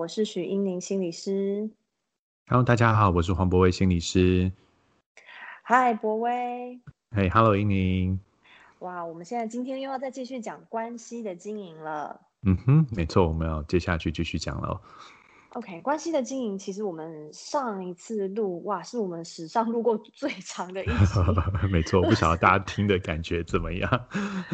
我是许英宁心理师。Hello，大家好，我是黄博威心理师。Hi，博威。Hey，Hello，英宁。哇，我们现在今天又要再继续讲关系的经营了。嗯哼，没错，我们要接下去继续讲了。OK，关系的经营，其实我们上一次录哇，是我们史上录过 最长的一集。没错，不晓得大家 听的感觉怎么样？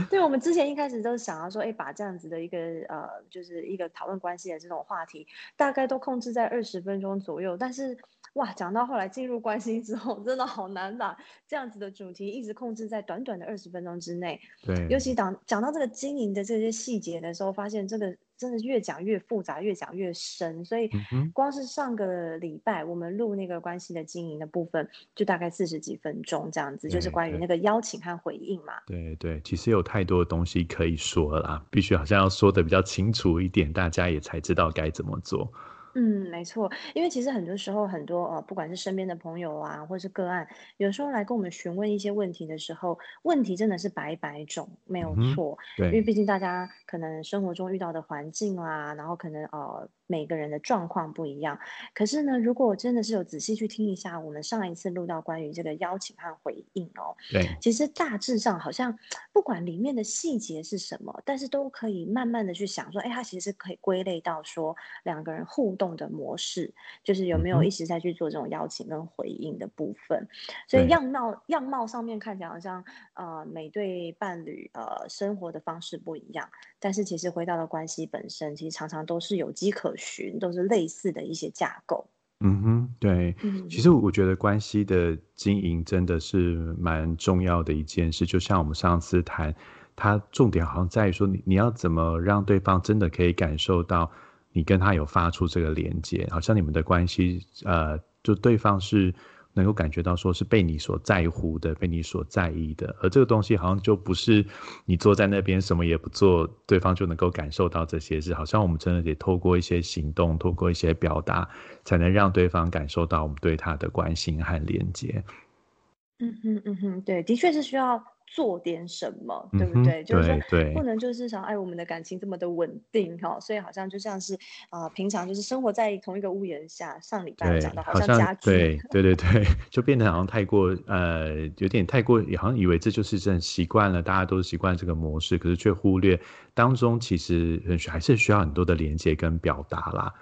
对，我们之前一开始都想要说，哎，把这样子的一个呃，就是一个讨论关系的这种话题，大概都控制在二十分钟左右。但是哇，讲到后来进入关系之后，真的好难把这样子的主题一直控制在短短的二十分钟之内。对，尤其讲讲到这个经营的这些细节的时候，发现这个。真的越讲越复杂，越讲越深，所以光是上个礼拜我们录那个关系的经营的部分，就大概四十几分钟这样子，就是关于那个邀请和回应嘛。对对，其实有太多的东西可以说了，必须好像要说的比较清楚一点，大家也才知道该怎么做。嗯，没错，因为其实很多时候，很多呃，不管是身边的朋友啊，或是个案，有时候来跟我们询问一些问题的时候，问题真的是百百种，没有错。对，因为毕竟大家可能生活中遇到的环境啦，然后可能呃。每个人的状况不一样，可是呢，如果我真的是有仔细去听一下我们上一次录到关于这个邀请和回应哦，对，其实大致上好像不管里面的细节是什么，但是都可以慢慢的去想说，哎，它其实可以归类到说两个人互动的模式，就是有没有一直在去做这种邀请跟回应的部分。所以样貌样貌上面看起来好像呃每对伴侣呃生活的方式不一样，但是其实回到了关系本身，其实常常都是有机可。群都是类似的一些架构。嗯哼，对，其实我觉得关系的经营真的是蛮重要的一件事。就像我们上次谈，它重点好像在于说，你你要怎么让对方真的可以感受到你跟他有发出这个连接，好像你们的关系，呃，就对方是。能够感觉到说是被你所在乎的，被你所在意的，而这个东西好像就不是你坐在那边什么也不做，对方就能够感受到这些事。好像我们真的得透过一些行动，透过一些表达，才能让对方感受到我们对他的关心和连接。嗯哼嗯哼，对，的确是需要。做点什么，对不对？就是说，不能就是想，哎，我们的感情这么的稳定哈，所以好像就像是啊，平常就是生活在同一个屋檐下。上礼拜讲的好像家具，对对对对，就变得好像太过呃，有点太过，好像以为这就是这习惯了，大家都习惯这个模式，可是却忽略当中其实还是需要很多的连接跟表达啦。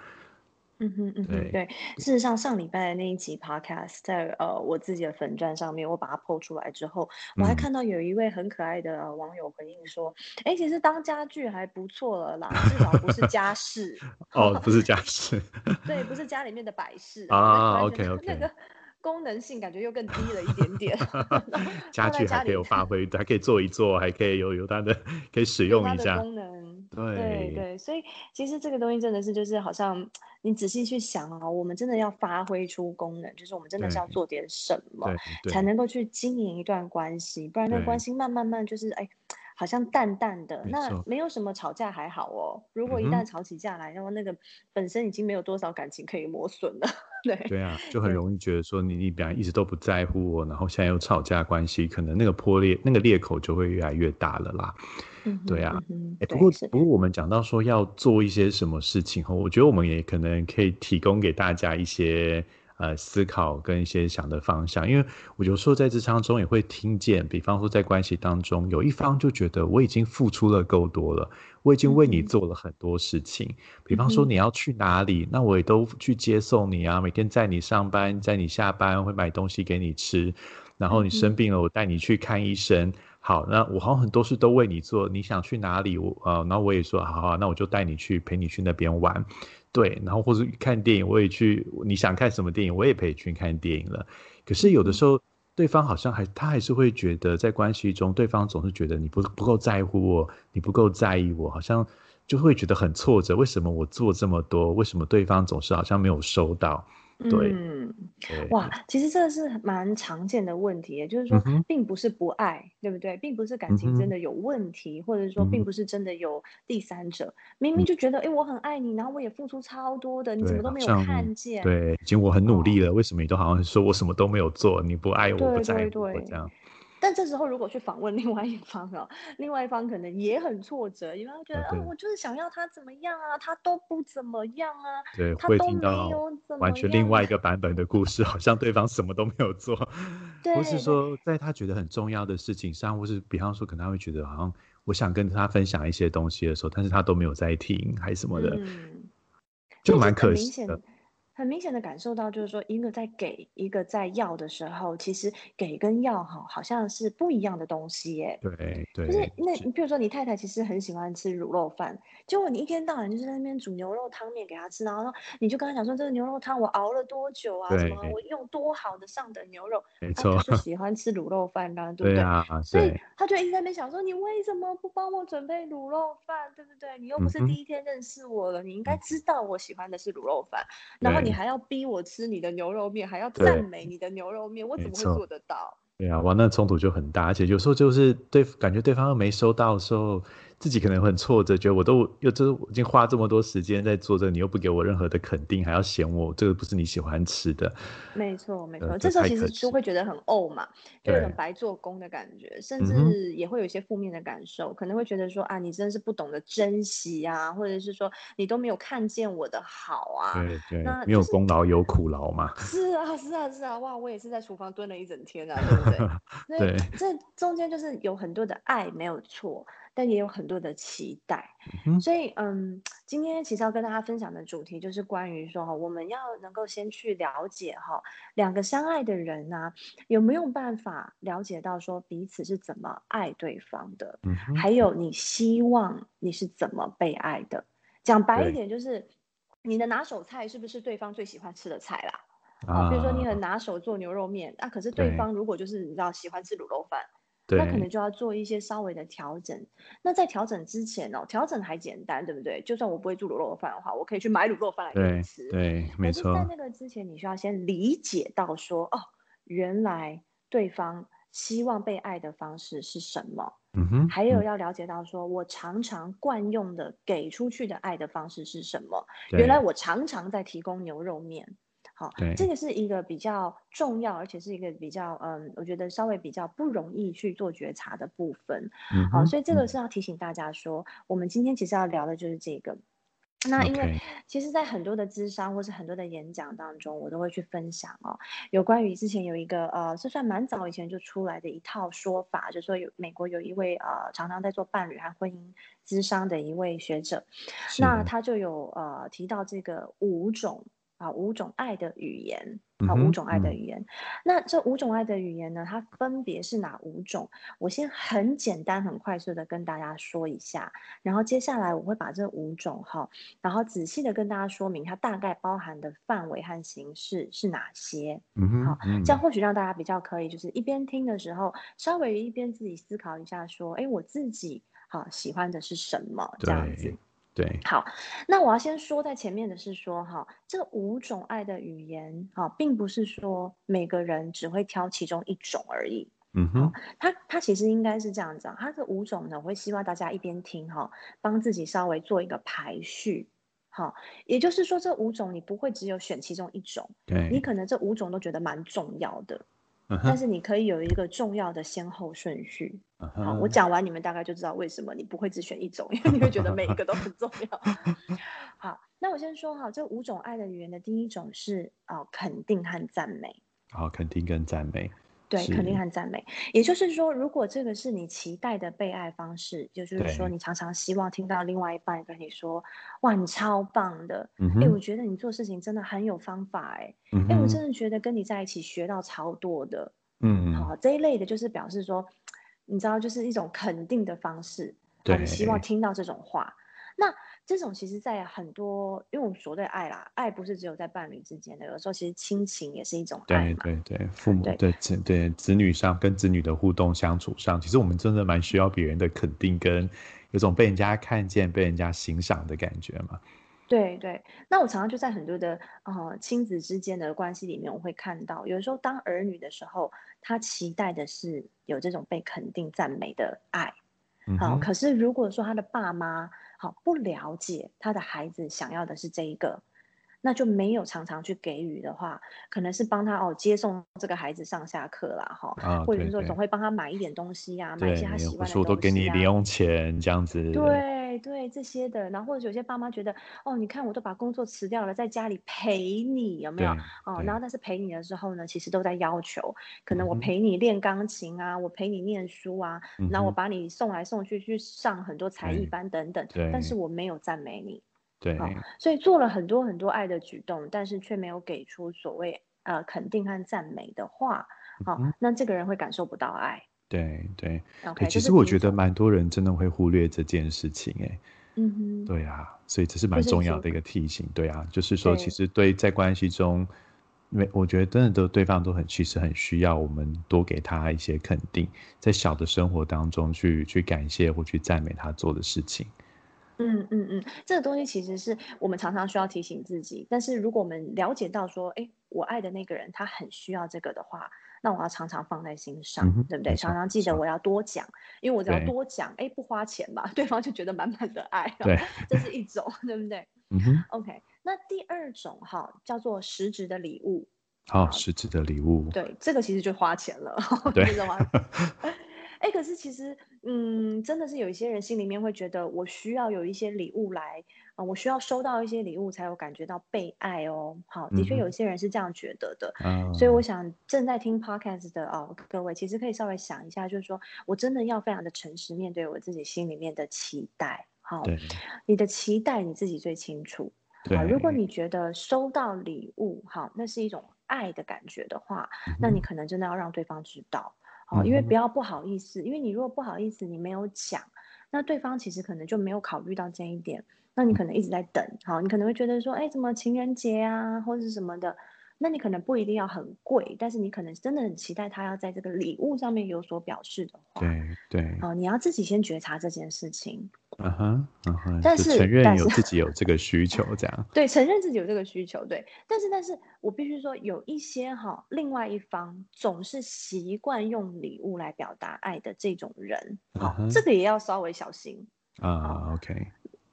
嗯哼嗯哼，对，事实上上礼拜的那一集 podcast 在呃我自己的粉钻上面，我把它 po 出来之后，我还看到有一位很可爱的网友回应说，哎，其实当家具还不错了啦，至少不是家饰。哦，不是家饰。对，不是家里面的摆饰啊。OK OK。那个功能性感觉又更低了一点点。家具还可以有发挥，还可以坐一坐，还可以有有它的可以使用一下功能。对对对，所以其实这个东西真的是就是好像。你仔细去想啊，我们真的要发挥出功能，就是我们真的是要做点什么，才能够去经营一段关系，不然那关系慢慢慢就是哎，好像淡淡的。那没有什么吵架还好哦，如果一旦吵起架来，然后那个本身已经没有多少感情可以磨损了，对对啊，就很容易觉得说你你本来一直都不在乎我，然后现在又吵架关系，可能那个破裂那个裂口就会越来越大了啦。对啊，哎，不过不过我们讲到说要做一些什么事情后，我觉得我们也可能可以提供给大家一些呃思考跟一些想的方向，因为我有时候在职场中也会听见，比方说在关系当中，有一方就觉得我已经付出了够多了，我已经为你做了很多事情，比方说你要去哪里，那我也都去接送你啊，每天载你上班，载你下班，会买东西给你吃，然后你生病了，我带你去看医生。好，那我好像很多事都为你做。你想去哪里？我呃，然后我也说好好，那我就带你去陪你去那边玩，对。然后或者看电影，我也去。你想看什么电影，我也陪你去看电影了。可是有的时候，对方好像还他还是会觉得，在关系中，对方总是觉得你不不够在乎我，你不够在意我，好像就会觉得很挫折。为什么我做这么多，为什么对方总是好像没有收到？嗯，哇，其实这是蛮常见的问题，也就是说，并不是不爱，对不对？并不是感情真的有问题，或者说，并不是真的有第三者。明明就觉得，哎，我很爱你，然后我也付出超多的，你怎么都没有看见？对，已经我很努力了，为什么你都好像说我什么都没有做？你不爱我，不在乎我这样。但这时候如果去访问另外一方哦，另外一方可能也很挫折，因为他觉得，嗯，我。就是想要他怎么样啊，他都不怎么样啊，对，会听到完全另外一个版本的故事，好像对方什么都没有做，或是说在他觉得很重要的事情上，或是比方说可能他会觉得好像我想跟他分享一些东西的时候，但是他都没有在听，还是什么的，就蛮可惜的。很明显的感受到，就是说，一个在给，一个在要的时候，其实给跟要哈，好像是不一样的东西耶。对对。就是那，你比如说，你太太其实很喜欢吃卤肉饭，结果你一天到晚就是在那边煮牛肉汤面给她吃，然后你就跟她讲说，这个牛肉汤我熬了多久啊？什么我用多好的上等牛肉？没错。就是 喜欢吃卤肉饭的，对不对？啊。所以她就应该在那边想说，你为什么不帮我准备卤肉饭？对不对？你又不是第一天认识我了，你应该知道我喜欢的是卤肉饭，然后你还要逼我。吃你的牛肉面，还要赞美你的牛肉面，我怎么会做得到？对啊，哇，那冲突就很大，而且有时候就是对，感觉对方又没收到的时候。自己可能很挫折，觉得我都又这已经花这么多时间在做这，你又不给我任何的肯定，还要嫌我这个不是你喜欢吃的。没错，没错，这时候其实就会觉得很怄嘛，就有种白做工的感觉，甚至也会有一些负面的感受，可能会觉得说啊，你真是不懂得珍惜啊，或者是说你都没有看见我的好啊。对对，那没有功劳有苦劳嘛。是啊，是啊，是啊，哇，我也是在厨房蹲了一整天啊，对不对？对，这中间就是有很多的爱，没有错。但也有很多的期待，所以嗯，今天其实要跟大家分享的主题就是关于说哈，我们要能够先去了解哈，两个相爱的人呢，有没有办法了解到说彼此是怎么爱对方的，还有你希望你是怎么被爱的。讲白一点，就是你的拿手菜是不是对方最喜欢吃的菜啦？啊，比如说你很拿手做牛肉面，那可是对方如果就是你知道喜欢吃卤肉饭。那可能就要做一些稍微的调整。那在调整之前哦，调整还简单，对不对？就算我不会做卤肉饭的话，我可以去买卤肉饭来吃。对，没错。在那个之前，你需要先理解到说，哦，原来对方希望被爱的方式是什么。嗯哼。还有要了解到说，我常常惯用的给出去的爱的方式是什么？原来我常常在提供牛肉面。好，这个是一个比较重要，而且是一个比较嗯，我觉得稍微比较不容易去做觉察的部分。好，所以这个是要提醒大家说，我们今天其实要聊的就是这个。那因为其实，在很多的智商或是很多的演讲当中，我都会去分享哦，有关于之前有一个呃，这算蛮早以前就出来的一套说法，就说有美国有一位呃，常常在做伴侣和婚姻智商的一位学者，那他就有呃提到这个五种。啊，五种爱的语言啊，五种爱的语言。那这五种爱的语言呢？它分别是哪五种？我先很简单、很快速的跟大家说一下，然后接下来我会把这五种哈，然后仔细的跟大家说明它大概包含的范围和形式是哪些。嗯好，这样或许让大家比较可以，就是一边听的时候，稍微一边自己思考一下，说，哎，我自己好喜欢的是什么？这样子。对，好，那我要先说在前面的是说，哈，这五种爱的语言，哈，并不是说每个人只会挑其中一种而已。嗯哼，他他其实应该是这样子，他这五种呢，我会希望大家一边听哈，帮自己稍微做一个排序，好，也就是说这五种你不会只有选其中一种，对，你可能这五种都觉得蛮重要的。但是你可以有一个重要的先后顺序。好，我讲完你们大概就知道为什么你不会只选一种，因为你会觉得每一个都很重要。好，那我先说哈，这五种爱的语言的第一种是啊，肯定和赞美。好，肯定跟赞美。对，肯定和赞美，也就是说，如果这个是你期待的被爱方式，也就是说，你常常希望听到另外一半跟你说：“哇，你超棒的！”哎，我觉得你做事情真的很有方法，哎，哎，我真的觉得跟你在一起学到超多的。嗯，好，这一类的就是表示说，你知道，就是一种肯定的方式，你希望听到这种话。那这种其实，在很多，因为我们所谓爱啦，爱不是只有在伴侣之间的，有时候其实亲情也是一种爱嘛。对对对，父母对子对子女上跟子女的互动相处上，其实我们真的蛮需要别人的肯定，跟有种被人家看见、被人家欣赏的感觉嘛。对对，那我常常就在很多的呃亲子之间的关系里面，我会看到，有时候当儿女的时候，他期待的是有这种被肯定、赞美的爱。好，可是如果说他的爸妈好不了解他的孩子想要的是这一个，那就没有常常去给予的话，可能是帮他哦接送这个孩子上下课啦，哈，或者是说总会帮他买一点东西呀，买一些他喜欢的东西啊。我都给你零用钱这样子。对对，这些的，然后或者有些爸妈觉得，哦，你看我都把工作辞掉了，在家里陪你，有没有？哦，然后但是陪你的时候呢，其实都在要求，可能我陪你练钢琴啊，我陪你念书啊，然后我把你送来送去去上很多才艺班等等，但是我没有赞美你。对，所以做了很多很多爱的举动，但是却没有给出所谓呃肯定和赞美的话，好，那这个人会感受不到爱。对对，OK。其实我觉得蛮多人真的会忽略这件事情，哎，嗯哼，对啊，所以这是蛮重要的一个提醒，对啊，就是说其实对在关系中，因为我觉得真的都对方都很其实很需要我们多给他一些肯定，在小的生活当中去去感谢或去赞美他做的事情。嗯嗯嗯，这个东西其实是我们常常需要提醒自己。但是如果我们了解到说，哎，我爱的那个人他很需要这个的话，那我要常常放在心上，对不对？常常记得我要多讲，因为我只要多讲，哎，不花钱嘛，对方就觉得满满的爱。对，这是一种，对不对？嗯哼。OK，那第二种哈叫做实质的礼物。好，实质的礼物。对，这个其实就花钱了。对。哎，可是其实，嗯，真的是有一些人心里面会觉得，我需要有一些礼物来，啊，我需要收到一些礼物才有感觉到被爱哦。好，的确有一些人是这样觉得的。嗯，所以我想正在听 podcast 的哦，各位其实可以稍微想一下，就是说我真的要非常的诚实面对我自己心里面的期待。好，你的期待你自己最清楚。好，如果你觉得收到礼物，好，那是一种爱的感觉的话，那你可能真的要让对方知道。哦，因为不要不好意思，因为你如果不好意思，你没有讲，那对方其实可能就没有考虑到这一点，那你可能一直在等，好，你可能会觉得说，哎，怎么情人节啊，或者是什么的。那你可能不一定要很贵，但是你可能真的很期待他要在这个礼物上面有所表示的话，对对，哦，你要自己先觉察这件事情，嗯哼，嗯哼，但是承认有自己有这个需求，这样，对，承认自己有这个需求，对，但是但是我必须说，有一些哈，另外一方总是习惯用礼物来表达爱的这种人，好，这个也要稍微小心啊，OK，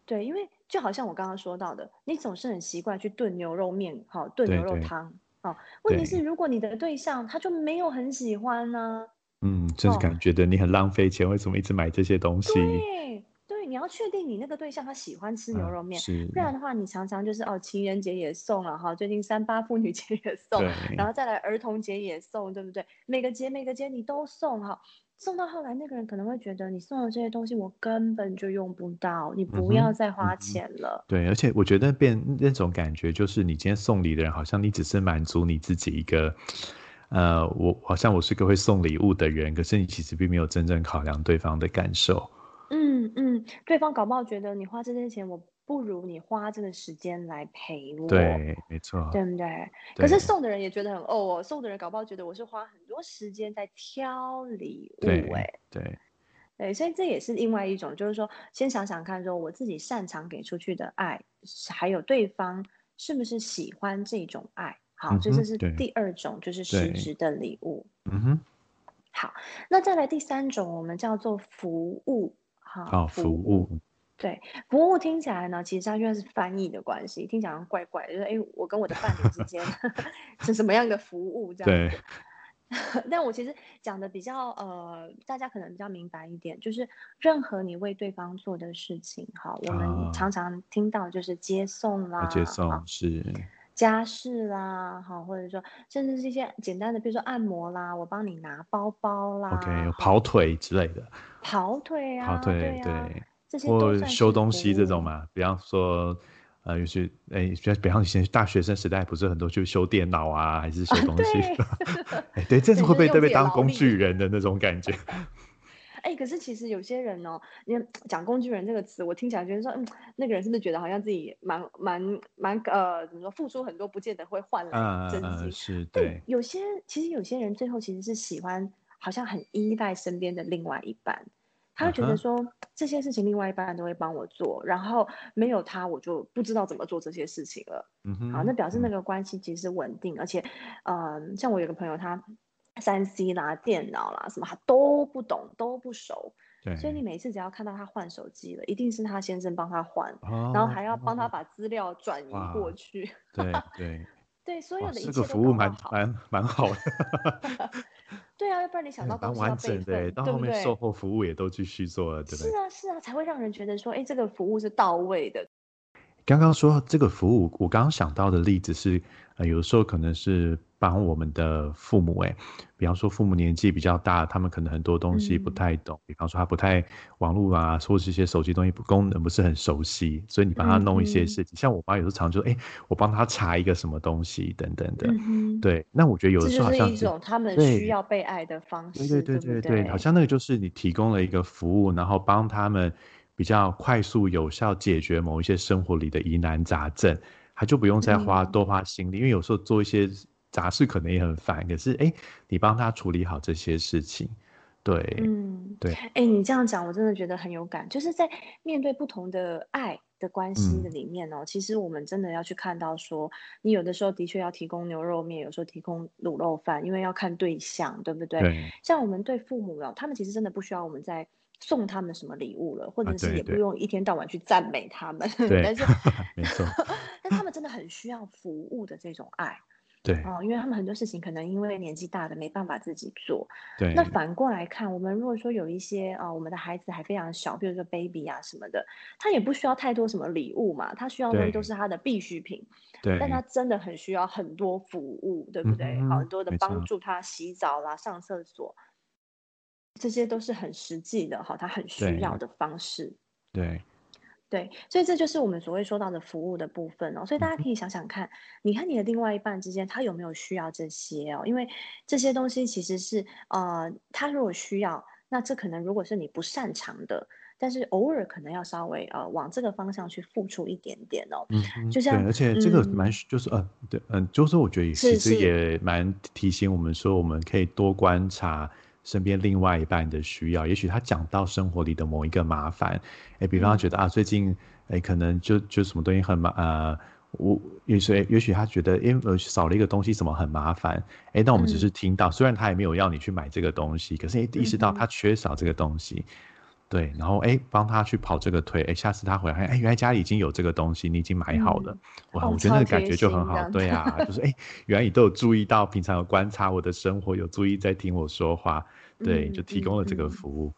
对，因为。就好像我刚刚说到的，你总是很习惯去炖牛肉面，好炖牛肉汤，好。问题是，如果你的对象他就没有很喜欢呢？嗯，就是感觉得你很浪费钱，为什么一直买这些东西？对对，你要确定你那个对象他喜欢吃牛肉面，不然的话，你常常就是哦，情人节也送了哈，最近三八妇女节也送，然后再来儿童节也送，对不对？每个节每个节你都送哈。送到后来，那个人可能会觉得你送的这些东西我根本就用不到，你不要再花钱了。对，而且我觉得变那种感觉，就是你今天送礼的人，好像你只是满足你自己一个，呃，我好像我是个会送礼物的人，可是你其实并没有真正考量对方的感受。嗯嗯，对方搞不好觉得你花这些钱我。不如你花这个时间来陪我，对，没错，对不对？可是送的人也觉得很哦，送的人搞不好觉得我是花很多时间在挑礼物，哎，对，对，所以这也是另外一种，就是说，先想想看，说我自己擅长给出去的爱，还有对方是不是喜欢这种爱，好，这这是第二种，就是实质的礼物。嗯哼，好，那再来第三种，我们叫做服务，好，服务。对，服务听起来呢，其实它因为是翻译的关系，听起来怪怪的，就是哎，我跟我的伴侣之间 是什么样的服务这样子。但我其实讲的比较呃，大家可能比较明白一点，就是任何你为对方做的事情，哈，我们常常听到就是接送啦，接送是家事啦，哈，或者说甚至是一些简单的，比如说按摩啦，我帮你拿包包啦，OK，跑腿之类的，跑腿啊，跑腿对。或修东西这种嘛，比方说，呃，有些哎，比方以前大学生时代，不是很多去修电脑啊，还是修东西？哎，对，这是会被被被当工具人的那种感觉。哎，可是其实有些人哦，你讲工具人这个词，我听起来觉得说，嗯，那个人是不是觉得好像自己蛮蛮蛮呃，怎么说，付出很多，不见得会换来真心？是，对。有些其实有些人最后其实是喜欢，好像很依赖身边的另外一半。他会觉得说这些事情另外一半都会帮我做，然后没有他我就不知道怎么做这些事情了。嗯哼，好，那表示那个关系其实稳定，而且，嗯，像我有个朋友，他三 C 啦、电脑啦什么他都不懂，都不熟，对，所以你每次只要看到他换手机了，一定是他先生帮他换，然后还要帮他把资料转移过去。对 对对，所有的一切都服务蛮蛮蛮好的。对啊，要不然你想到蛮完整的，到后面售后服务也都继续做了，对不对？是啊是啊，才会让人觉得说，哎，这个服务是到位的。刚刚说这个服务，我刚刚想到的例子是，呃，有的时候可能是帮我们的父母，哎，比方说父母年纪比较大，他们可能很多东西不太懂，比方说他不太网络啊，或是一些手机东西功能不是很熟悉，所以你帮他弄一些事情。像我妈有时候常就，哎，我帮他查一个什么东西等等的，对。那我觉得有的时候好像是一种他们需要被爱的方式，对对对对对，好像那个就是你提供了一个服务，然后帮他们。比较快速有效解决某一些生活里的疑难杂症，他就不用再花多花心力，因为有时候做一些杂事可能也很烦。可是哎，你帮他处理好这些事情，对，嗯，对，哎，你这样讲我真的觉得很有感。就是在面对不同的爱的关系的里面哦，其实我们真的要去看到说，你有的时候的确要提供牛肉面，有时候提供卤肉饭，因为要看对象，对不对？对。像我们对父母哦，他们其实真的不需要我们在。送他们什么礼物了，或者是也不用一天到晚去赞美他们，但是没错，但他们真的很需要服务的这种爱，对哦，因为他们很多事情可能因为年纪大的没办法自己做，对。那反过来看，我们如果说有一些啊，我们的孩子还非常小，比如说 baby 啊什么的，他也不需要太多什么礼物嘛，他需要的都是他的必需品，对。但他真的很需要很多服务，对不对？好多的帮助他洗澡啦、上厕所。这些都是很实际的哈，他很需要的方式。对，对，所以这就是我们所谓说到的服务的部分哦。所以大家可以想想看，你看你的另外一半之间，他有没有需要这些哦？因为这些东西其实是呃，他如果需要，那这可能如果是你不擅长的，但是偶尔可能要稍微呃往这个方向去付出一点点哦。嗯，就像而且这个蛮就是呃，对，嗯，就是我觉得其实也蛮提醒我们说，我们可以多观察。身边另外一半的需要，也许他讲到生活里的某一个麻烦，哎，比方觉得啊，最近哎，可能就就什么东西很麻，呃，我也许也许他觉得，因为少了一个东西，什么很麻烦？哎，那我们只是听到，虽然他也没有要你去买这个东西，可是意识到他缺少这个东西，对，然后哎，帮他去跑这个腿，哎，下次他回来，哎，原来家里已经有这个东西，你已经买好了，哇，我觉得那个感觉就很好，对啊，就是哎，原来你都有注意到，平常有观察我的生活，有注意在听我说话。对，就提供了这个服务。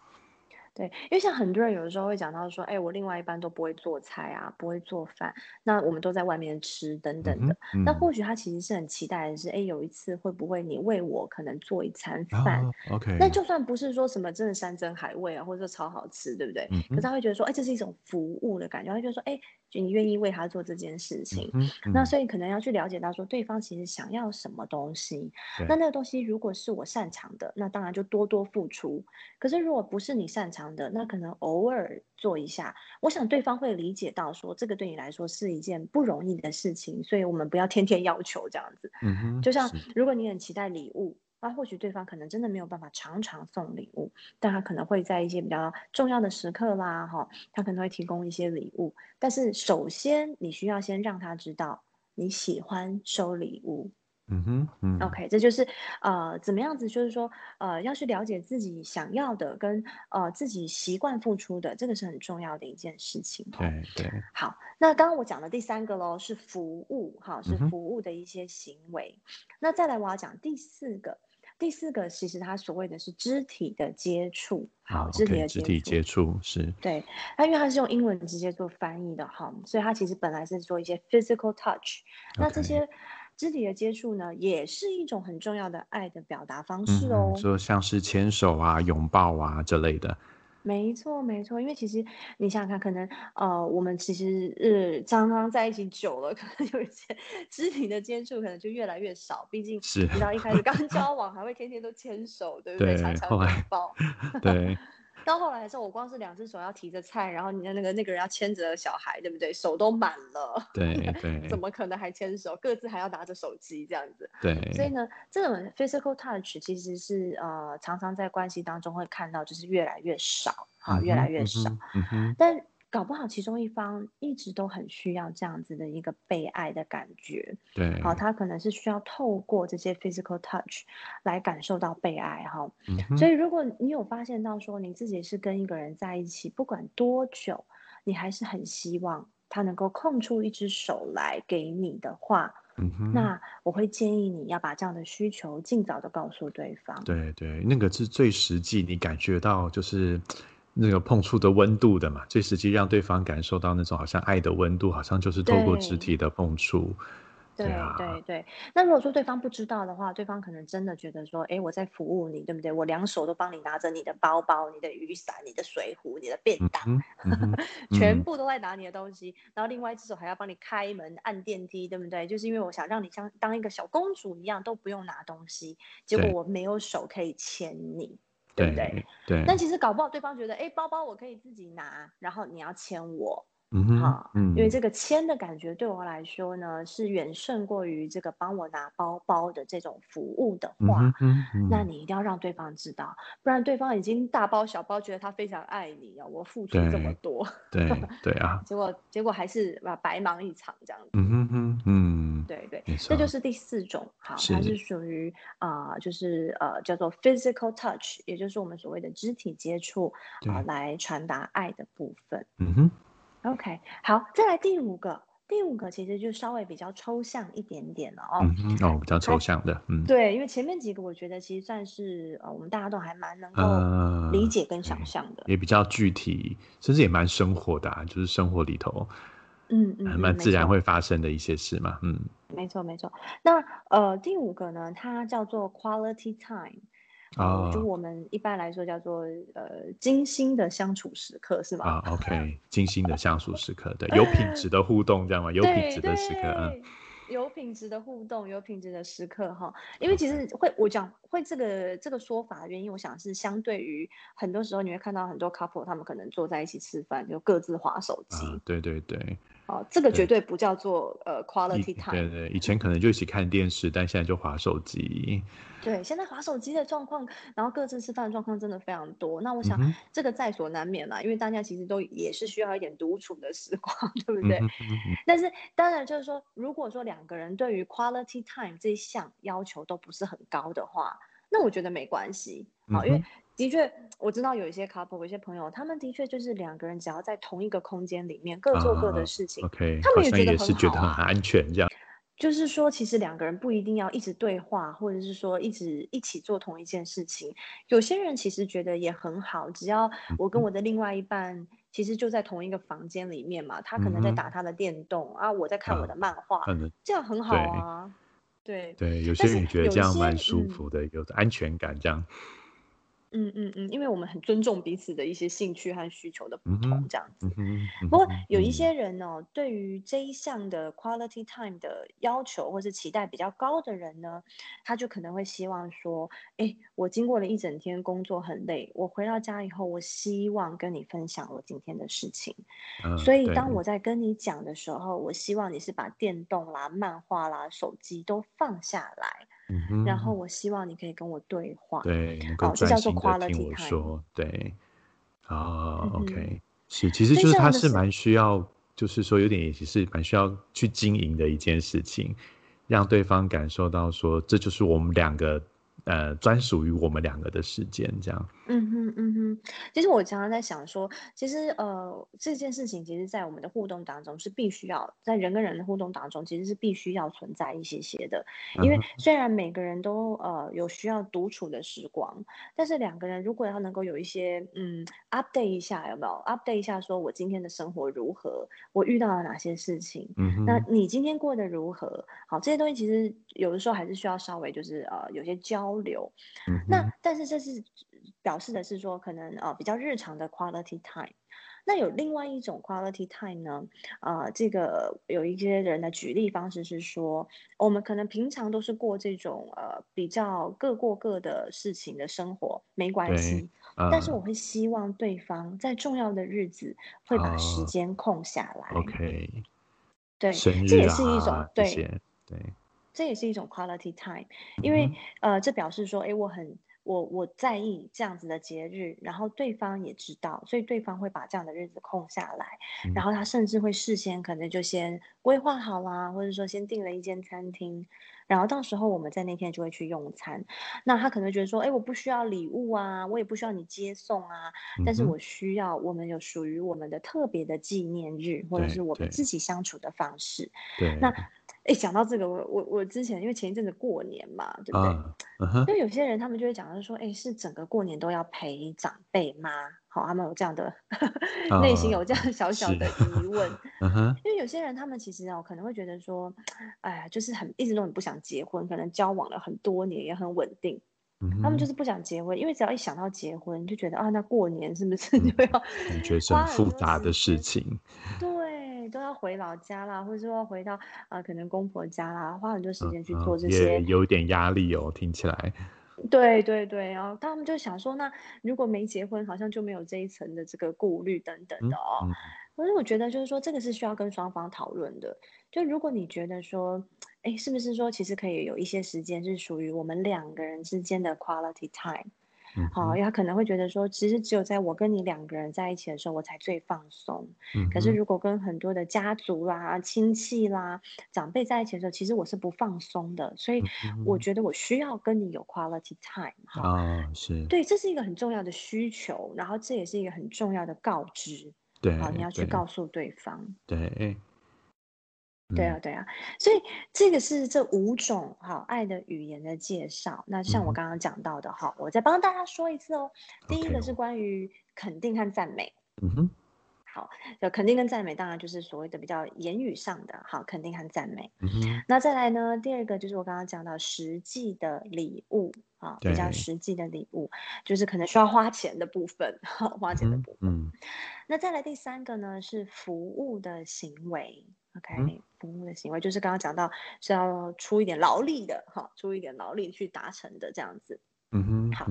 对，因为像很多人有的时候会讲到说，哎，我另外一半都不会做菜啊，不会做饭，那我们都在外面吃等等的。那或许他其实是很期待的是，哎，有一次会不会你为我可能做一餐饭？OK。那就算不是说什么真的山珍海味啊，或者说超好吃，对不对？可是他会觉得说，哎，这是一种服务的感觉，他就说，哎。就你愿意为他做这件事情，那所以可能要去了解到说对方其实想要什么东西。那那个东西如果是我擅长的，那当然就多多付出。可是如果不是你擅长的，那可能偶尔做一下，我想对方会理解到说这个对你来说是一件不容易的事情，所以我们不要天天要求这样子。嗯哼，就像如果你很期待礼物。那或许对方可能真的没有办法常常送礼物，但他可能会在一些比较重要的时刻啦，哈，他可能会提供一些礼物。但是首先，你需要先让他知道你喜欢收礼物。嗯哼，嗯，OK，这就是呃，怎么样子，就是说呃，要去了解自己想要的跟呃自己习惯付出的，这个是很重要的一件事情。对对。好，那刚刚我讲的第三个喽，是服务，哈，是服务的一些行为。那再来，我要讲第四个。第四个，其实它所谓的是肢体的接触，好，肢体的肢体接触是。对，它因为它是用英文直接做翻译的哈，所以它其实本来是做一些 physical touch，那这些肢体的接触呢，也是一种很重要的爱的表达方式哦，说像是牵手啊、拥抱啊这类的。没错，没错，因为其实你想想看，可能呃，我们其实呃，常常在一起久了，可能有一些肢体的接触，可能就越来越少。毕竟，是，你知道一开始刚 交往，还会天天都牵手，对不对？常常拥抱。对。到后来的时候，我光是两只手要提着菜，然后你的那个那个人要牵着小孩，对不对？手都满了。对对。怎么可能还牵手？各自还要拿着手机这样子。对。所以呢，这种 physical touch 其实是呃常常在关系当中会看到，就是越来越少啊，越来越少。嗯哼。但搞不好其中一方一直都很需要这样子的一个被爱的感觉，对，好，他可能是需要透过这些 physical touch 来感受到被爱，哈，所以如果你有发现到说你自己是跟一个人在一起，不管多久，你还是很希望他能够空出一只手来给你的话，那我会建议你要把这样的需求尽早的告诉对方，对对，那个是最实际，你感觉到就是。那个碰触的温度的嘛，最实际让对方感受到那种好像爱的温度，好像就是透过肢体的碰触。对对对。那如果说对方不知道的话，对方可能真的觉得说，哎，我在服务你，对不对？我两手都帮你拿着你的包包、你的雨伞、你的水壶、你的便当，全部都在拿你的东西，然后另外一只手还要帮你开门、按电梯，对不对？就是因为我想让你像当一个小公主一样，都不用拿东西，结果我没有手可以牵你。对不对？对。但其实搞不好对方觉得，哎，包包我可以自己拿，然后你要牵我。嗯好，因为这个牵的感觉对我来说呢，是远胜过于这个帮我拿包包的这种服务的话，那你一定要让对方知道，不然对方已经大包小包，觉得他非常爱你啊，我付出这么多，对 对啊，结果结果还是啊白忙一场这样子，嗯哼哼，嗯，这就是第四种，好，它是属于啊，就是呃叫做 physical touch，也就是我们所谓的肢体接触啊，来传达爱的部分，嗯哼。OK，好，再来第五个，第五个其实就稍微比较抽象一点点了哦。嗯哦，比较抽象的，嗯。对，因为前面几个我觉得其实算是呃，我们大家都还蛮能够理解跟想象的，也比较具体，甚至也蛮生活的，就是生活里头，嗯嗯，蛮自然会发生的一些事嘛，嗯。没错没错，那呃第五个呢，它叫做 quality time。啊，就我们一般来说叫做呃精心的相处时刻是吗？啊，OK，精心的相处时刻，对，有品质的 互动，这样吗？有品质的时刻，嗯，有品质的互动，有品质的时刻哈。因为其实会我讲会这个这个说法的原因，我想是相对于很多时候你会看到很多 couple 他们可能坐在一起吃饭就各自划手机，对对对。哦，这个绝对不叫做呃 quality time。对对，以前可能就一起看电视，但现在就划手机。对，现在划手机的状况，然后各自吃饭的状况真的非常多。那我想这个在所难免啦，因为大家其实都也是需要一点独处的时光，对不对？但是当然就是说，如果说两个人对于 quality time 这一项要求都不是很高的话，那我觉得没关系。好，因为。的确，我知道有一些 couple，有一些朋友，他们的确就是两个人只要在同一个空间里面各做各的事情，OK，他们也觉得很觉得很安全这样。就是说，其实两个人不一定要一直对话，或者是说一直一起做同一件事情。有些人其实觉得也很好，只要我跟我的另外一半其实就在同一个房间里面嘛，他可能在打他的电动啊，我在看我的漫画，这样很好啊。对对，有些人觉得这样蛮舒服的，有安全感这样。嗯嗯嗯，因为我们很尊重彼此的一些兴趣和需求的不同，这样子。不过有一些人呢，对于这一项的 quality time 的要求或是期待比较高的人呢，他就可能会希望说，哎，我经过了一整天工作很累，我回到家以后，我希望跟你分享我今天的事情。所以当我在跟你讲的时候，我希望你是把电动啦、漫画啦、手机都放下来。然后我希望你可以跟我对话，对，能。够专心的听我说，对，啊，OK，是，其实就是他是蛮需要，就是说有点也是蛮需要去经营的一件事情，让对方感受到说这就是我们两个。呃，专属于我们两个的时间，这样。嗯哼，嗯哼。其实我常常在想说，其实呃，这件事情其实，在我们的互动当中是必须要在人跟人的互动当中，其实是必须要存在一些些的。因为虽然每个人都呃有需要独处的时光，但是两个人如果要能够有一些嗯 update 一下，有没有 update 一下，说我今天的生活如何，我遇到了哪些事情，嗯那你今天过得如何？好，这些东西其实有的时候还是需要稍微就是呃有些交。交流，那但是这是表示的是说，可能呃比较日常的 quality time。那有另外一种 quality time 呢？啊，这个有一些人的举例方式是说，我们可能平常都是过这种呃比较各过各的事情的生活，没关系。但是我会希望对方在重要的日子会把时间空下来。OK，对，这也是一种对对。这也是一种 quality time，因为呃，这表示说，哎，我很我我在意这样子的节日，然后对方也知道，所以对方会把这样的日子空下来，然后他甚至会事先可能就先规划好啦，或者说先订了一间餐厅。然后到时候我们在那天就会去用餐，那他可能觉得说，哎，我不需要礼物啊，我也不需要你接送啊，但是我需要我们有属于我们的特别的纪念日，或者是我们自己相处的方式。对。那，哎，讲到这个，我我我之前因为前一阵子过年嘛，对不对？因为有些人他们就会讲，说，哎，是整个过年都要陪长辈吗？好，他们有这样的内心有这样小小的疑问，因为有些人他们其实哦可能会觉得说，哎呀，就是很一直都很不想结婚，可能交往了很多年也很稳定，他们就是不想结婚，因为只要一想到结婚，就觉得啊，那过年是不是就要感觉是很复杂的事情？对，都要回老家啦，或者说回到啊，可能公婆家啦，花很多时间去做这些，有点压力哦，听起来。对对对，然后他们就想说，那如果没结婚，好像就没有这一层的这个顾虑等等的哦。可是我觉得，就是说，这个是需要跟双方讨论的。就如果你觉得说，哎，是不是说，其实可以有一些时间是属于我们两个人之间的 quality time。好，他可能会觉得说，其实只有在我跟你两个人在一起的时候，我才最放松。嗯，可是如果跟很多的家族啦、亲戚啦、长辈在一起的时候，其实我是不放松的。所以我觉得我需要跟你有 quality time。啊，是对，这是一个很重要的需求，然后这也是一个很重要的告知。对，好，你要去告诉对方。对。对啊，对啊，所以这个是这五种好爱的语言的介绍。那像我刚刚讲到的哈，我再帮大家说一次哦。第一个是关于肯定和赞美。嗯哼。好，就肯定跟赞美，当然就是所谓的比较言语上的好肯定和赞美。那再来呢，第二个就是我刚刚讲到实际的礼物啊，比较实际的礼物，就是可能需要花钱的部分，花钱的部分。嗯。那再来第三个呢，是服务的行为。OK，服务的行为就是刚刚讲到是要出一点劳力的，哈，出一点劳力去达成的这样子。嗯哼，好，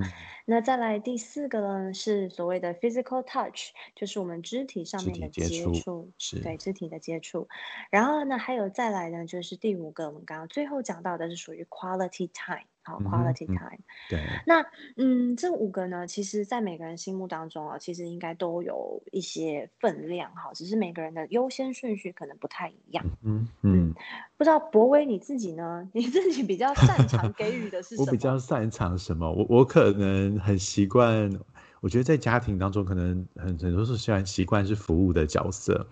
那再来第四个呢是所谓的 physical touch，就是我们肢体上面的接触，对肢体的接触。然后呢，还有再来呢就是第五个，我们刚刚最后讲到的是属于 quality time。好，quality time。对，那嗯，这五个呢，其实，在每个人心目当中啊，其实应该都有一些分量哈，只是每个人的优先顺序可能不太一样。嗯嗯，不知道博威你自己呢？你自己比较擅长给予的是 什么？我比较擅长什么？我我可能很习惯，我觉得在家庭当中，可能很很多时候虽然习惯是服务的角色。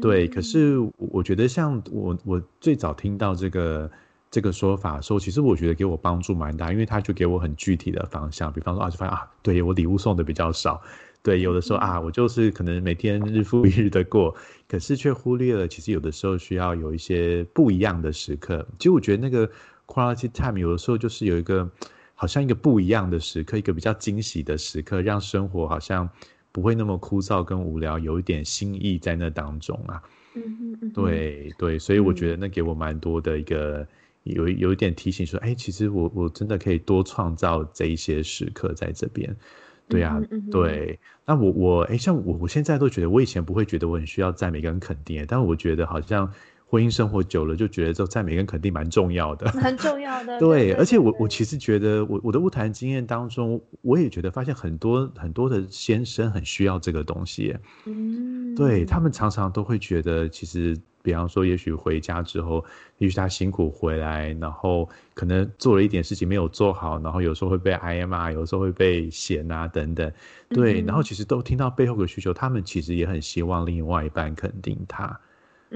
对，可是我觉得像我我最早听到这个。这个说法说，其实我觉得给我帮助蛮大，因为他就给我很具体的方向。比方说啊，就发现啊，对我礼物送的比较少，对，有的时候啊，我就是可能每天日复一日的过，可是却忽略了，其实有的时候需要有一些不一样的时刻。其实我觉得那个 quality time 有的时候就是有一个好像一个不一样的时刻，一个比较惊喜的时刻，让生活好像不会那么枯燥跟无聊，有一点新意在那当中啊。嗯嗯对对，所以我觉得那给我蛮多的一个。有有一点提醒说，哎，其实我我真的可以多创造这一些时刻在这边，对呀，对。那我我哎，像我我现在都觉得，我以前不会觉得我很需要赞美跟肯定，但我觉得好像婚姻生活久了，就觉得这赞美跟肯定蛮重要的，蛮 重要的。对，而且我我其实觉得，我我的物谈经验当中，我也觉得发现很多很多的先生很需要这个东西，嗯，对他们常常都会觉得其实。比方说，也许回家之后，也许他辛苦回来，然后可能做了一点事情没有做好，然后有时候会被挨骂，有时候会被嫌啊等等，对，然后其实都听到背后的需求，他们其实也很希望另外一半肯定他。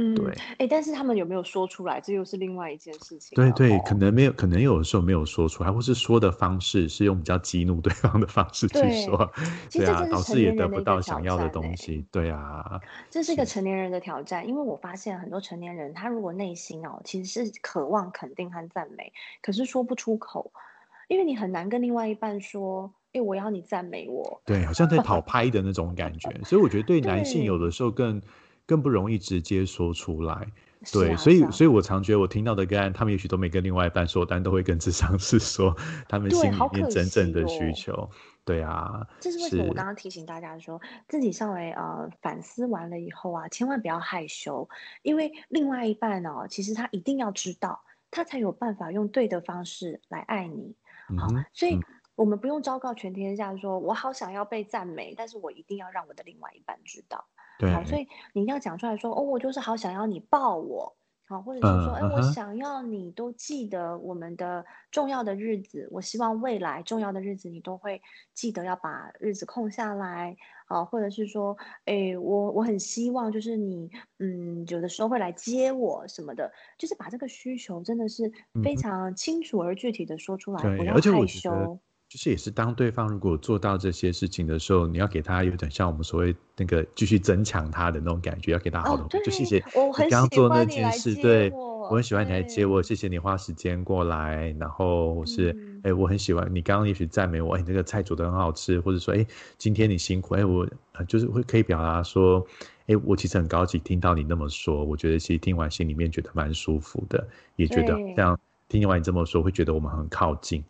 嗯，对，哎，但是他们有没有说出来，这又是另外一件事情。对对，可能没有，可能有的时候没有说出来，或是说的方式是用比较激怒对方的方式去说，对啊，导致也得不到想要的东西。对啊，这是一个成年人的挑战，因为我发现很多成年人，他如果内心哦其实是渴望肯定和赞美，可是说不出口，因为你很难跟另外一半说，哎，我要你赞美我。对，好像在讨 拍的那种感觉，所以我觉得对男性有的时候更。更不容易直接说出来，对，所以，所以我常觉得我听到的个案，他们也许都没跟另外一半说，但都会跟智商师 说他们心里面真正的需求，对啊，这是为什么我刚刚提醒大家说，自己稍微呃反思完了以后啊，千万不要害羞，因为另外一半哦，其实他一定要知道，他才有办法用对的方式来爱你，好，所以。我们不用昭告全天下，说我好想要被赞美，但是我一定要让我的另外一半知道。对，所以你一定要讲出来说，哦，我就是好想要你抱我。好，或者是说，哎，我想要你都记得我们的重要的日子。我希望未来重要的日子你都会记得要把日子空下来。啊，或者是说，哎，我我很希望就是你，嗯，有的时候会来接我什么的，就是把这个需求真的是非常清楚而具体的说出来，不要害羞。就是也是当对方如果做到这些事情的时候，你要给他有点像我们所谓那个继续增强他的那种感觉，要给他好的，就谢谢你刚刚做那件事，对我很喜欢你来接我，谢谢你花时间过来，然后是哎我很喜欢你刚刚也许赞美我，哎这个菜煮的很好吃，或者说哎今天你辛苦，哎我就是会可以表达说，哎我其实很高兴听到你那么说，我觉得其实听完心里面觉得蛮舒服的，也觉得这样听完你这么说会觉得我们很靠近。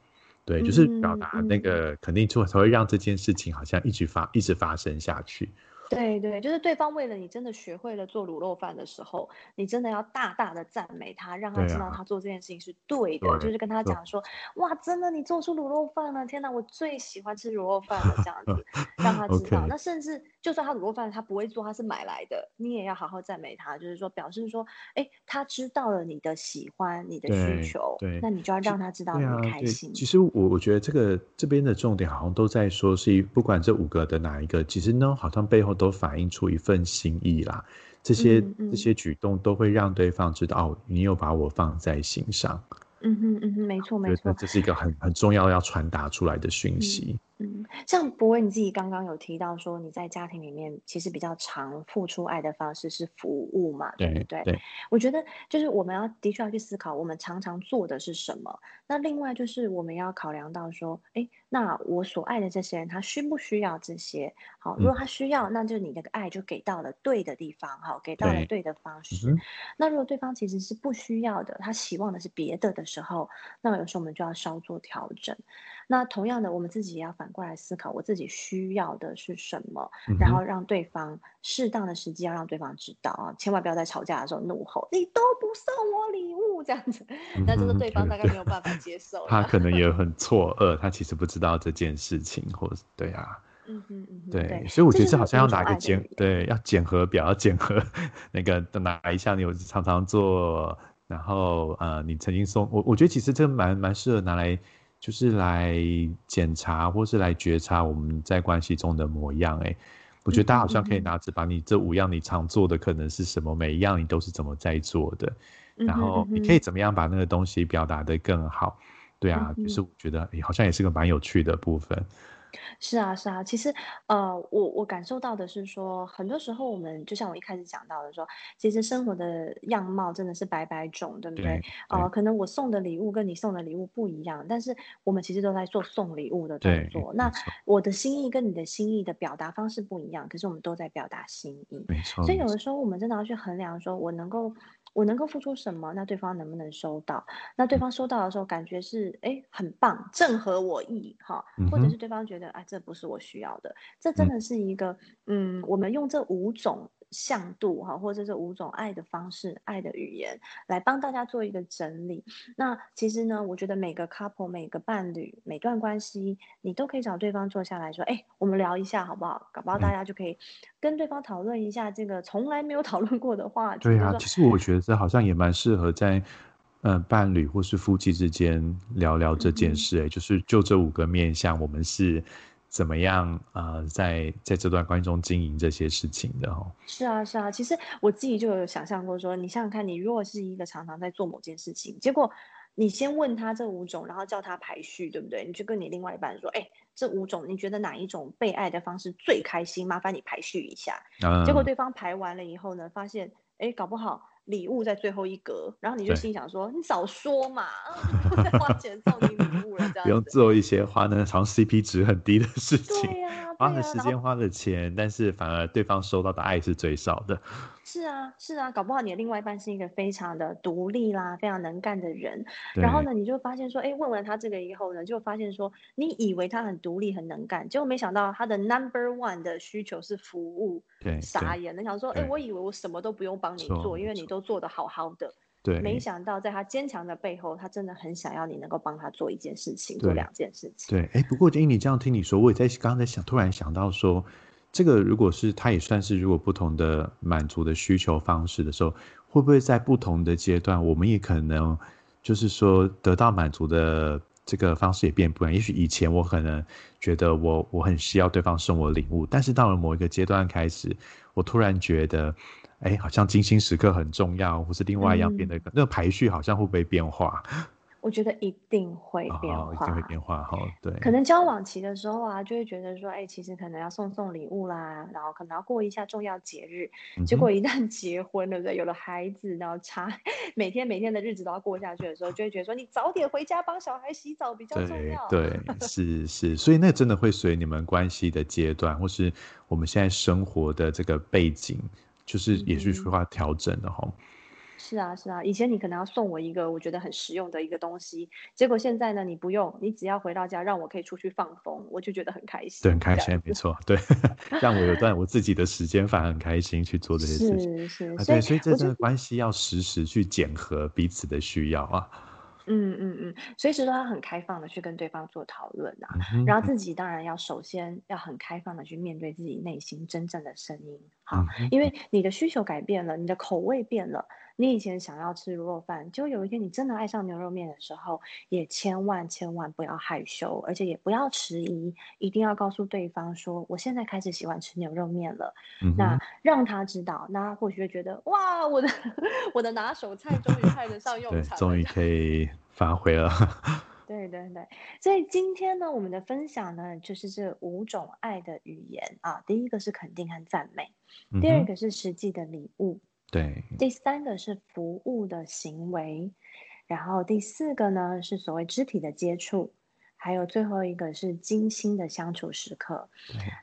对，就是表达那个肯定就才会让这件事情好像一直发一直发生下去。对对，就是对方为了你真的学会了做卤肉饭的时候，你真的要大大的赞美他，让他知道他做这件事情是对的。就是跟他讲说，哇，真的你做出卤肉饭了，天哪，我最喜欢吃卤肉饭了，这样子 让他知道。那甚至就算他卤肉饭他不会做，他是买来的，你也要好好赞美他，就是说表示说，哎，他知道了你的喜欢，你的需求，对，那你就要让他知道你开心。其实我我觉得这个这边的重点好像都在说，是不管这五个的哪一个，其实呢，好像背后。都反映出一份心意啦，这些这些举动都会让对方知道，哦，你有把我放在心上。嗯哼嗯哼，没错没错，这是一个很很重要要传达出来的讯息。嗯，像博威你自己刚刚有提到说，你在家庭里面其实比较常付出爱的方式是服务嘛，对不对？对，我觉得就是我们要的确要去思考，我们常常做的是什么。那另外就是我们要考量到说，哎，那我所爱的这些人，他需不需要这些？好，如果他需要，那就你的爱就给到了对的地方，好，给到了对的方式。那如果对方其实是不需要的，他希望的是别的的时候，那有时候我们就要稍作调整。那同样的，我们自己也要反过来思考，我自己需要的是什么，然后让对方适当的时机要让对方知道啊，千万不要在吵架的时候怒吼，你都不送我礼物这样子，那就是对方大概没有办法接受。他可能也很 错愕，他其实不知道这件事情，或者对啊，嗯嗯嗯，对，所以我觉得这好像要拿个检，对，要检核表，要检核那个哪一下，你有常常做，然后呃，你曾经送我，我觉得其实这蛮蛮适合拿来。就是来检查或是来觉察我们在关系中的模样，哎，我觉得大家好像可以拿纸把你这五样你常做的可能是什么，每一样你都是怎么在做的，然后你可以怎么样把那个东西表达的更好，对啊，就是我觉得好像也是个蛮有趣的部分。是啊，是啊，其实，呃，我我感受到的是说，很多时候我们就像我一开始讲到的说，其实生活的样貌真的是百百种，对不对？呃，可能我送的礼物跟你送的礼物不一样，但是我们其实都在做送礼物的动作。那我的心意跟你的心意的表达方式不一样，可是我们都在表达心意。没错。所以有的时候我们真的要去衡量，说我能够。我能够付出什么？那对方能不能收到？那对方收到的时候，感觉是哎，很棒，正合我意哈，或者是对方觉得哎，这不是我需要的，这真的是一个嗯，我们用这五种。向度哈，或者是五种爱的方式、爱的语言，来帮大家做一个整理。那其实呢，我觉得每个 couple、每个伴侣、每段关系，你都可以找对方坐下来说：“哎，我们聊一下好不好？”搞不好大家就可以跟对方讨论一下这个从来没有讨论过的话题。对啊，其实我觉得这好像也蛮适合在嗯伴侣或是夫妻之间聊聊这件事。哎，就是就这五个面向，我们是。怎么样啊，在在这段关系中经营这些事情的哦？是啊，是啊，其实我自己就有想象过，说你想想看，你如果是一个常常在做某件事情，结果你先问他这五种，然后叫他排序，对不对？你就跟你另外一半说，哎，这五种你觉得哪一种被爱的方式最开心？麻烦你排序一下。结果对方排完了以后呢，发现，哎，搞不好。礼物在最后一格，然后你就心想说：“你早说嘛，不用再花钱送你礼物了。”这样不用做一些花那长 CP 值很低的事情，对呀，花了时间花了钱，但是反而对方收到的爱是最少的。是啊，是啊，搞不好你的另外一半是一个非常的独立啦，非常能干的人。然后呢，你就发现说，哎，问完他这个以后呢，就发现说，你以为他很独立、很能干，结果没想到他的 number one 的需求是服务。对，傻眼，你想说，哎，我以为我什么都不用帮你做，因为你都做的好好的。对，没想到在他坚强的背后，他真的很想要你能够帮他做一件事情，做两件事情。对，哎，不过因你这样听你说，我也在刚刚在想，突然想到说，这个如果是他也算是如果不同的满足的需求方式的时候，会不会在不同的阶段，我们也可能就是说得到满足的这个方式也变不一样。也许以前我可能觉得我我很需要对方送我礼物，但是到了某一个阶段开始，我突然觉得。哎，好像精心时刻很重要，或是另外一样变得那个排序好像会不会变化？我觉得一定会变化，一定会变化哈。对，可能交往期的时候啊，就会觉得说，哎，其实可能要送送礼物啦，然后可能要过一下重要节日。结果一旦结婚了，对，有了孩子，然后差每天每天的日子都要过下去的时候，就会觉得说，你早点回家帮小孩洗澡比较重要。对，是是，所以那真的会随你们关系的阶段，或是我们现在生活的这个背景。就是也是需要调整的哈。是啊是啊，以前你可能要送我一个我觉得很实用的一个东西，结果现在呢你不用，你只要回到家让我可以出去放风，我就觉得很开心。对，很开心，没错，对，让我有段我自己的时间，反而很开心去做这些事情。是是，对，所以这段关系要时时去检核彼此的需要啊。嗯嗯嗯，随时都要很开放的去跟对方做讨论啊，然后自己当然要首先要很开放的去面对自己内心真正的声音，好，因为你的需求改变了，你的口味变了。你以前想要吃卤肉饭，就有一天你真的爱上牛肉面的时候，也千万千万不要害羞，而且也不要迟疑，一定要告诉对方说，我现在开始喜欢吃牛肉面了。那让他知道，那他或许会觉得，哇，我的我的拿手菜终于派得上用场，终于可以发挥了。对对对，所以今天呢，我们的分享呢，就是这五种爱的语言啊，第一个是肯定和赞美，第二个是实际的礼物。对，第三个是服务的行为，然后第四个呢是所谓肢体的接触。还有最后一个是精心的相处时刻，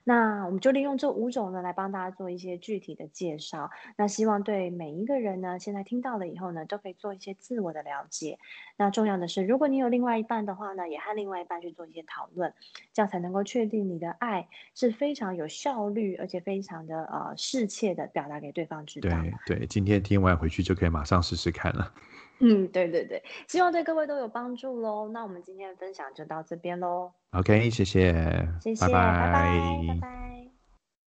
那我们就利用这五种呢来帮大家做一些具体的介绍。那希望对每一个人呢，现在听到了以后呢，都可以做一些自我的了解。那重要的是，如果你有另外一半的话呢，也和另外一半去做一些讨论，这样才能够确定你的爱是非常有效率，而且非常的呃适切的表达给对方知道。对对，今天听完回去就可以马上试试看了。嗯，对对对，希望对各位都有帮助喽。那我们今天的分享就到这边喽。OK，谢谢，谢谢，拜拜，拜拜。